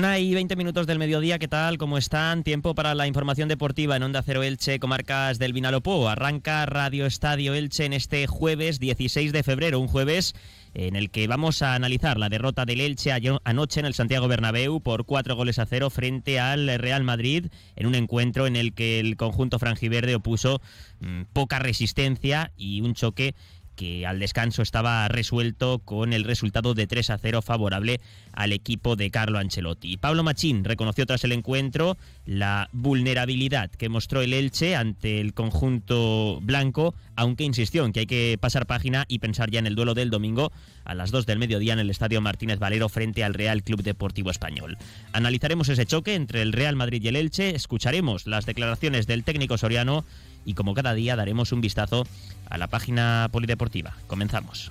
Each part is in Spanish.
Una y veinte minutos del mediodía, ¿qué tal? ¿Cómo están? Tiempo para la información deportiva en Onda Cero Elche, comarcas del Vinalopó. Arranca Radio Estadio Elche en este jueves 16 de febrero, un jueves en el que vamos a analizar la derrota del Elche anoche en el Santiago Bernabéu por cuatro goles a cero frente al Real Madrid en un encuentro en el que el conjunto franjiverde opuso mm, poca resistencia y un choque que al descanso estaba resuelto con el resultado de 3 a 0 favorable al equipo de Carlo Ancelotti. Pablo Machín reconoció tras el encuentro la vulnerabilidad que mostró el Elche ante el conjunto blanco, aunque insistió en que hay que pasar página y pensar ya en el duelo del domingo a las 2 del mediodía en el Estadio Martínez Valero frente al Real Club Deportivo Español. Analizaremos ese choque entre el Real Madrid y el Elche, escucharemos las declaraciones del técnico soriano y como cada día daremos un vistazo a la página polideportiva. Comenzamos.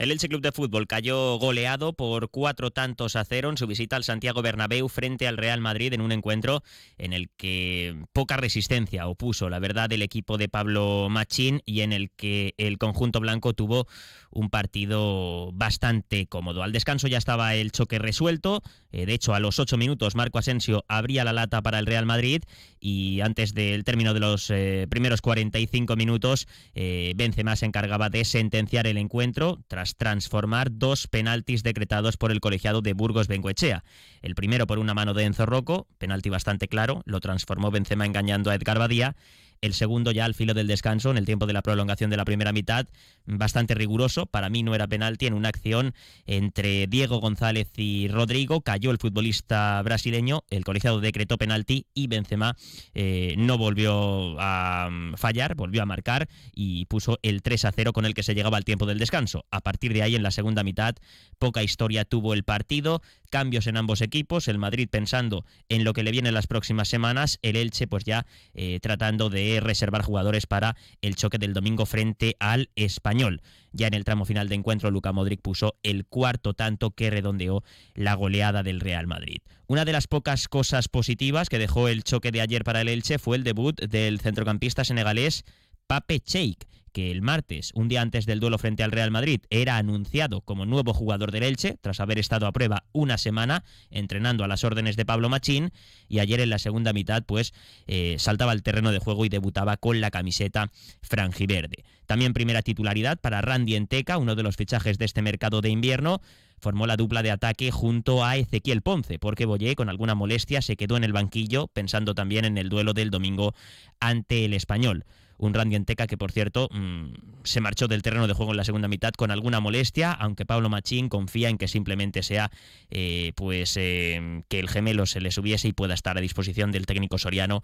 El Elche Club de Fútbol cayó goleado por cuatro tantos a cero en su visita al Santiago Bernabéu frente al Real Madrid en un encuentro en el que poca resistencia opuso, la verdad, el equipo de Pablo Machín y en el que el conjunto blanco tuvo un partido bastante cómodo. Al descanso ya estaba el choque resuelto, eh, de hecho a los ocho minutos Marco Asensio abría la lata para el Real Madrid y antes del término de los eh, primeros 45 minutos eh, Benzema se encargaba de sentenciar el encuentro tras transformar dos penaltis decretados por el colegiado de Burgos Bengoechea. El primero por una mano de Enzo Rocco, penalti bastante claro, lo transformó Benzema engañando a Edgar Badía el segundo ya al filo del descanso, en el tiempo de la prolongación de la primera mitad, bastante riguroso. Para mí no era penalti en una acción entre Diego González y Rodrigo. Cayó el futbolista brasileño, el colegiado decretó penalti y Benzema eh, no volvió a mm, fallar, volvió a marcar y puso el 3 a 0 con el que se llegaba al tiempo del descanso. A partir de ahí, en la segunda mitad, poca historia tuvo el partido, cambios en ambos equipos, el Madrid pensando en lo que le viene en las próximas semanas, el Elche pues ya eh, tratando de reservar jugadores para el choque del domingo frente al español. Ya en el tramo final de encuentro, Luca Modric puso el cuarto tanto que redondeó la goleada del Real Madrid. Una de las pocas cosas positivas que dejó el choque de ayer para el Elche fue el debut del centrocampista senegalés Pape Cheik que el martes, un día antes del duelo frente al Real Madrid, era anunciado como nuevo jugador del Elche, tras haber estado a prueba una semana entrenando a las órdenes de Pablo Machín, y ayer en la segunda mitad, pues eh, saltaba al terreno de juego y debutaba con la camiseta franjiverde. También primera titularidad para Randy Enteca, uno de los fichajes de este mercado de invierno, formó la dupla de ataque junto a Ezequiel Ponce, porque Boyé, con alguna molestia, se quedó en el banquillo, pensando también en el duelo del domingo ante el español un Randy Enteca que por cierto mm, se marchó del terreno de juego en la segunda mitad con alguna molestia, aunque Pablo Machín confía en que simplemente sea eh, pues eh, que el gemelo se le subiese y pueda estar a disposición del técnico soriano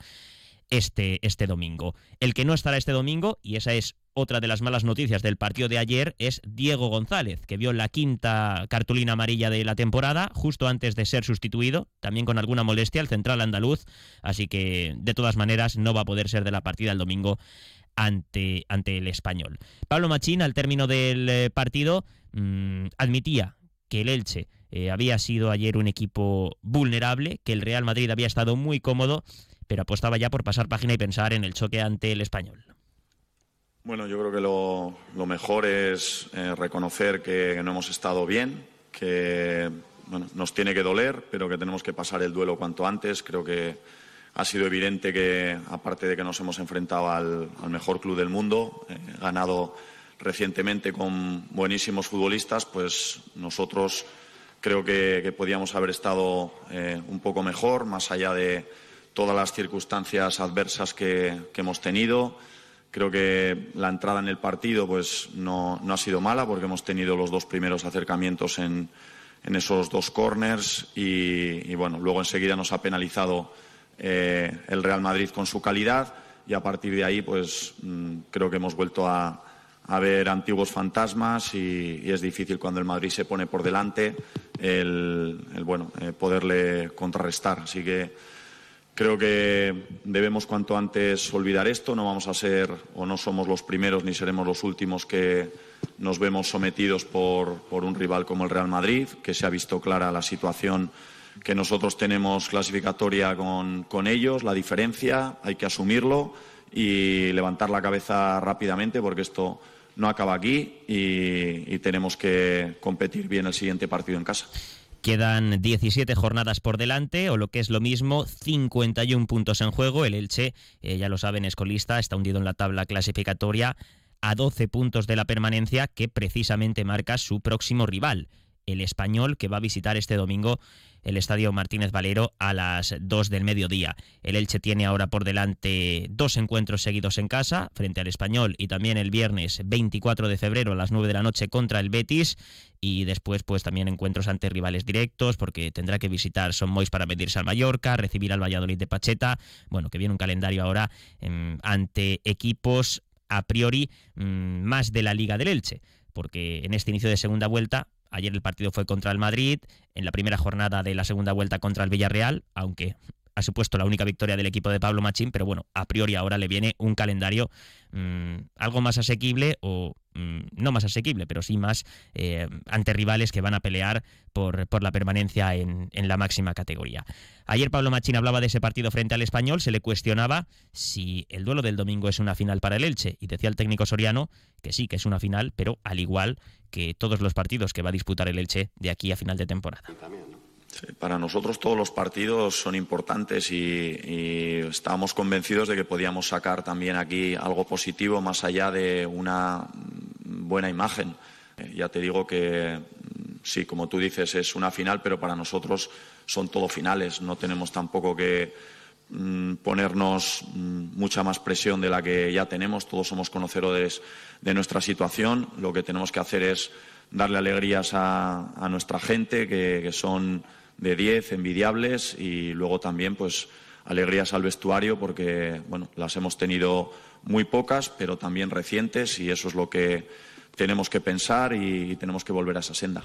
este, este domingo. El que no estará este domingo, y esa es otra de las malas noticias del partido de ayer es Diego González, que vio la quinta cartulina amarilla de la temporada justo antes de ser sustituido, también con alguna molestia, el central andaluz, así que de todas maneras no va a poder ser de la partida el domingo ante, ante el español. Pablo Machín, al término del eh, partido, mm, admitía que el Elche eh, había sido ayer un equipo vulnerable, que el Real Madrid había estado muy cómodo, pero apostaba ya por pasar página y pensar en el choque ante el español. Bueno, yo creo que lo, mejor es eh, reconocer que no hemos estado bien, que nos tiene que doler, pero que tenemos que pasar el duelo cuanto antes. Creo que ha sido evidente que, aparte de que nos hemos enfrentado al, mejor club del mundo, eh, ganado recientemente con buenísimos futbolistas, pues nosotros creo que, podíamos haber estado eh, un poco mejor, más allá de todas las circunstancias adversas que hemos tenido. Creo que la entrada en el partido pues no, ha sido mala porque hemos tenido los dos primeros acercamientos en, esos dos corners y, bueno, luego enseguida nos ha penalizado eh, el Real Madrid con su calidad y a partir de ahí pues mm, creo que hemos vuelto a, ver antiguos fantasmas y, es difícil cuando el Madrid se pone por delante el, bueno, eh, poderle contrarrestar. Así que creo que debemos cuanto antes olvidar esto. No vamos a ser o no somos los primeros ni seremos los últimos que nos vemos sometidos por, por un rival como el Real Madrid, que se ha visto clara la situación que nosotros tenemos clasificatoria con, con ellos, la diferencia, hay que asumirlo y levantar la cabeza rápidamente porque esto no acaba aquí y, tenemos que competir bien el siguiente partido en casa. Quedan 17 jornadas por delante, o lo que es lo mismo, 51 puntos en juego. El Elche, eh, ya lo saben, es colista, está hundido en la tabla clasificatoria a 12 puntos de la permanencia que precisamente marca su próximo rival, el español, que va a visitar este domingo el Estadio Martínez Valero a las 2 del mediodía. El Elche tiene ahora por delante dos encuentros seguidos en casa, frente al Español y también el viernes 24 de febrero a las 9 de la noche contra el Betis y después pues también encuentros ante rivales directos porque tendrá que visitar Son Mois para medirse al Mallorca, recibir al Valladolid de Pacheta, bueno, que viene un calendario ahora em, ante equipos a priori mm, más de la Liga del Elche porque en este inicio de segunda vuelta Ayer el partido fue contra el Madrid, en la primera jornada de la segunda vuelta contra el Villarreal, aunque ha supuesto la única victoria del equipo de Pablo Machín, pero bueno, a priori ahora le viene un calendario mm, algo más asequible o no más asequible, pero sí más eh, ante rivales que van a pelear por, por la permanencia en, en, la máxima categoría. Ayer Pablo Machín hablaba de ese partido frente al español, se le cuestionaba si el duelo del domingo es una final para el Elche y decía el técnico Soriano que sí, que es una final, pero al igual que todos los partidos que va a disputar el Elche de aquí a final de temporada para nosotros todos los partidos son importantes y, estábamos convencidos de que podíamos sacar también aquí algo positivo más allá de una buena imagen. Eh, ya te digo que mm, sí, como tú dices, es una final, pero para nosotros son todo finales. No tenemos tampoco que mm, ponernos mm, mucha más presión de la que ya tenemos. Todos somos conocedores de nuestra situación. Lo que tenemos que hacer es darle alegrías a, nuestra gente, que son de 10 envidiables y luego también pues alegrías al vestuario porque bueno, las hemos tenido muy pocas, pero también recientes y eso es lo que tenemos que pensar y tenemos que volver a esa senda.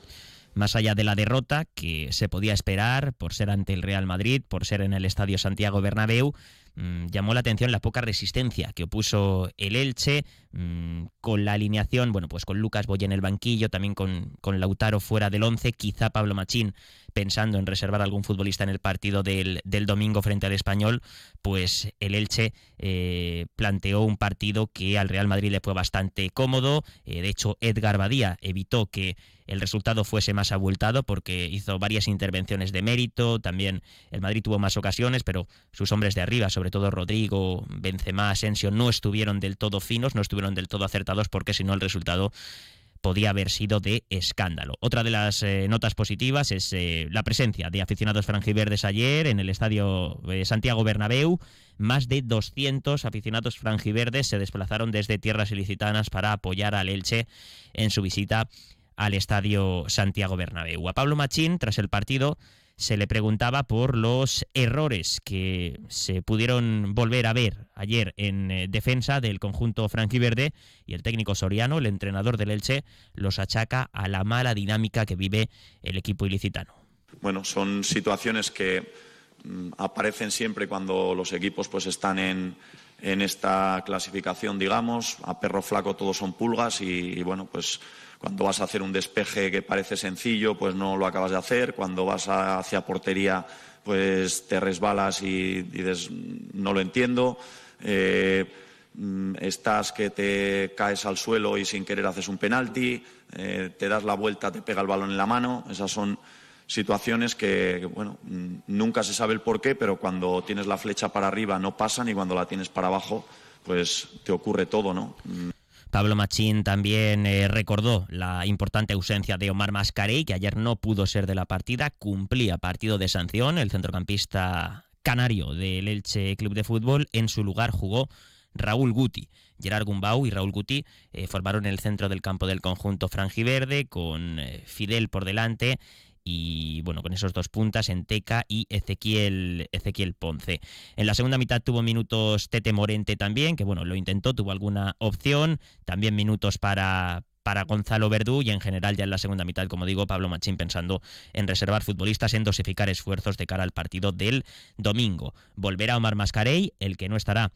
Más allá de la derrota que se podía esperar por ser ante el Real Madrid, por ser en el Estadio Santiago Bernabéu, Mm, llamó la atención la poca resistencia que opuso el Elche mm, con la alineación, bueno, pues con Lucas Boya en el banquillo, también con, con Lautaro fuera del once, quizá Pablo Machín pensando en reservar algún futbolista en el partido del, del domingo frente al español, pues el Elche eh, planteó un partido que al Real Madrid le fue bastante cómodo. Eh, de hecho, Edgar Badía evitó que el resultado fuese más abultado porque hizo varias intervenciones de mérito. También el Madrid tuvo más ocasiones, pero sus hombres de arriba, sobre todo Rodrigo, Benzema, Asensio, no estuvieron del todo finos, no estuvieron del todo acertados porque si no el resultado podía haber sido de escándalo. Otra de las eh, notas positivas es eh, la presencia de aficionados franjiverdes ayer en el estadio de Santiago Bernabéu. Más de 200 aficionados franjiverdes se desplazaron desde tierras ilicitanas para apoyar al Elche en su visita al estadio Santiago Bernabéu. A Pablo Machín, tras el partido, se le preguntaba por los errores que se pudieron volver a ver ayer en eh, defensa del conjunto franquiverde y el técnico Soriano, el entrenador del Elche, los achaca a la mala dinámica que vive el equipo ilicitano. Bueno, son situaciones que mm, aparecen siempre cuando los equipos pues están en, en esta clasificación, digamos, a perro flaco todos son pulgas y bueno, pues cuando vas a hacer un despeje que parece sencillo, pues no lo acabas de hacer. Cuando vas hacia portería, pues te resbalas y dices, no lo entiendo. Eh, mm, estás que te caes al suelo y sin querer haces un penalti, eh, te das la vuelta, te pega el balón en la mano. Esas son situaciones que, bueno, mm, nunca se sabe el por qué, pero cuando tienes la flecha para arriba no pasan y cuando la tienes para abajo, pues te ocurre todo, ¿no? Mm. Pablo Machín también eh, recordó la importante ausencia de Omar Mascarey, que ayer no pudo ser de la partida, cumplía partido de sanción. El centrocampista canario del Elche Club de Fútbol, en su lugar jugó Raúl Guti. Gerard Gumbau y Raúl Guti eh, formaron el centro del campo del conjunto franjiverde, con eh, Fidel por delante y bueno, con esos dos puntas, Enteca y Ezequiel, Ezequiel Ponce. En la segunda mitad tuvo minutos Tete Morente también, que bueno, lo intentó, tuvo alguna opción, también minutos para, para Gonzalo Verdú y en general ya en la segunda mitad, como digo, Pablo Machín pensando en reservar futbolistas, en dosificar esfuerzos de cara al partido del domingo. Volverá Omar Mascarey, el que no estará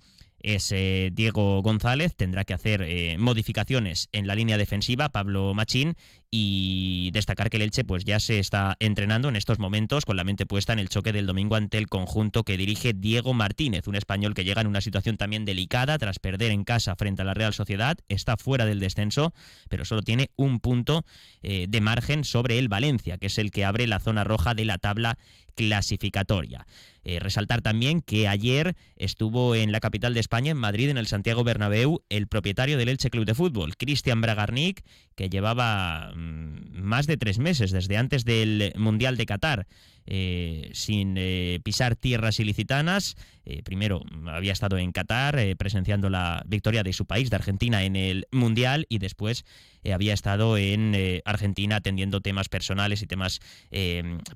es Diego González, tendrá que hacer eh, modificaciones en la línea defensiva, Pablo Machín, y destacar que el Elche pues ya se está entrenando en estos momentos con la mente puesta en el choque del domingo ante el conjunto que dirige Diego Martínez, un español que llega en una situación también delicada tras perder en casa frente a la Real Sociedad, está fuera del descenso, pero solo tiene un punto eh, de margen sobre el Valencia, que es el que abre la zona roja de la tabla clasificatoria. Eh, resaltar también que ayer estuvo en la capital de España, en Madrid, en el Santiago Bernabéu, el propietario del Elche Club de Fútbol, Cristian Bragarnik, que llevaba mm, más de tres meses, desde antes del Mundial de Qatar, eh, sin eh, pisar tierras ilicitanas. primero había estado en Qatar presenciando la victoria de su país, de Argentina, en el Mundial y después había estado en Argentina atendiendo temas personales y temas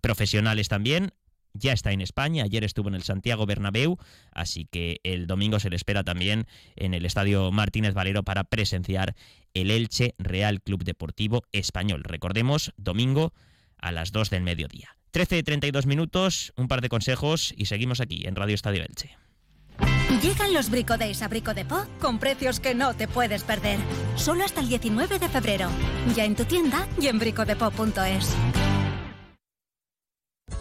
profesionales también ya está en España, ayer estuvo en el Santiago Bernabéu, así que el domingo se le espera también en el Estadio Martínez Valero para presenciar el Elche Real Club Deportivo Español. Recordemos, domingo a las 2 del mediodía. 13.32 minutos, un par de consejos y seguimos aquí en Radio Estadio Elche. Llegan los Brico a Brico con precios que no te puedes perder. Solo hasta el 19 de febrero. Ya en tu tienda y en bricodepo.es.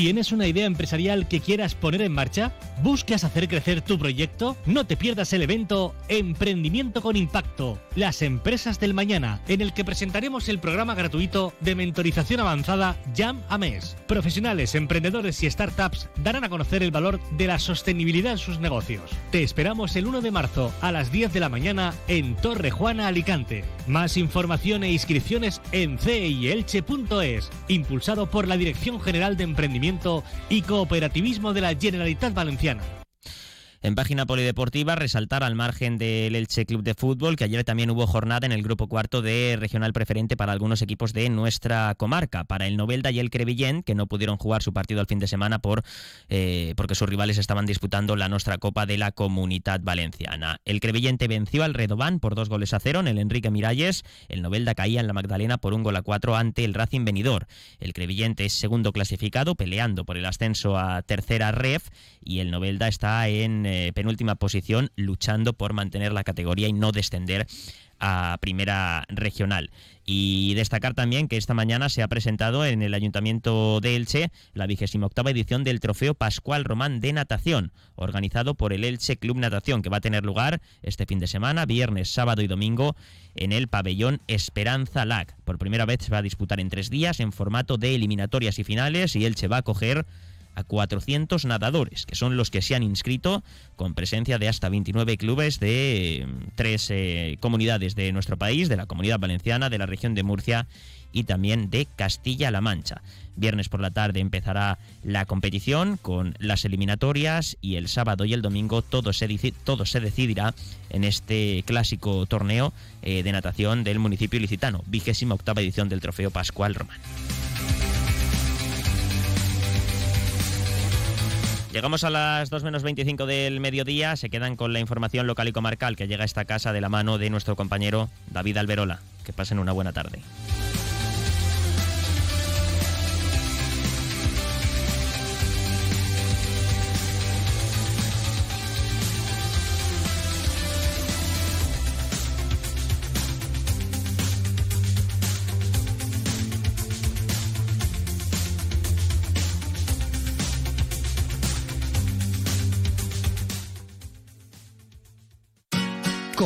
¿Tienes una idea empresarial que quieras poner en marcha? ¿Buscas hacer crecer tu proyecto? No te pierdas el evento Emprendimiento con Impacto, las empresas del mañana, en el que presentaremos el programa gratuito de mentorización avanzada Jam a Mes. Profesionales, emprendedores y startups darán a conocer el valor de la sostenibilidad en sus negocios. Te esperamos el 1 de marzo a las 10 de la mañana en Torre Juana, Alicante. Más información e inscripciones en ceielche.es, impulsado por la Dirección General de Emprendimiento y cooperativismo de la Generalitat Valenciana. En página polideportiva, resaltar al margen del Elche Club de Fútbol que ayer también hubo jornada en el grupo cuarto de regional preferente para algunos equipos de nuestra comarca. Para el Novelda y el Crevillén, que no pudieron jugar su partido al fin de semana por eh, porque sus rivales estaban disputando la nuestra Copa de la Comunidad Valenciana. El Crevillente venció al Redobán por dos goles a cero en el Enrique Miralles. El Novelda caía en la Magdalena por un gol a cuatro ante el Racing Benidorm. El Crevillente es segundo clasificado, peleando por el ascenso a tercera ref y el Novelda está en penúltima posición, luchando por mantener la categoría y no descender a primera regional. Y destacar también que esta mañana se ha presentado en el Ayuntamiento de Elche la vigésima octava edición del Trofeo Pascual Román de Natación, organizado por el Elche Club Natación, que va a tener lugar este fin de semana, viernes, sábado y domingo, en el pabellón Esperanza Lac. Por primera vez se va a disputar en tres días en formato de eliminatorias y finales y Elche va a coger a 400 nadadores, que son los que se han inscrito con presencia de hasta 29 clubes de mm, tres eh, comunidades de nuestro país, de la comunidad valenciana, de la región de Murcia y también de Castilla-La Mancha. Viernes por la tarde empezará la competición con las eliminatorias y el sábado y el domingo todo se, todo se decidirá en este clásico torneo eh, de natación del municipio ilicitano, vigésima octava edición del Trofeo Pascual Román. Llegamos a las 2 menos 25 del mediodía, se quedan con la información local y comarcal que llega a esta casa de la mano de nuestro compañero David Alberola. Que pasen una buena tarde.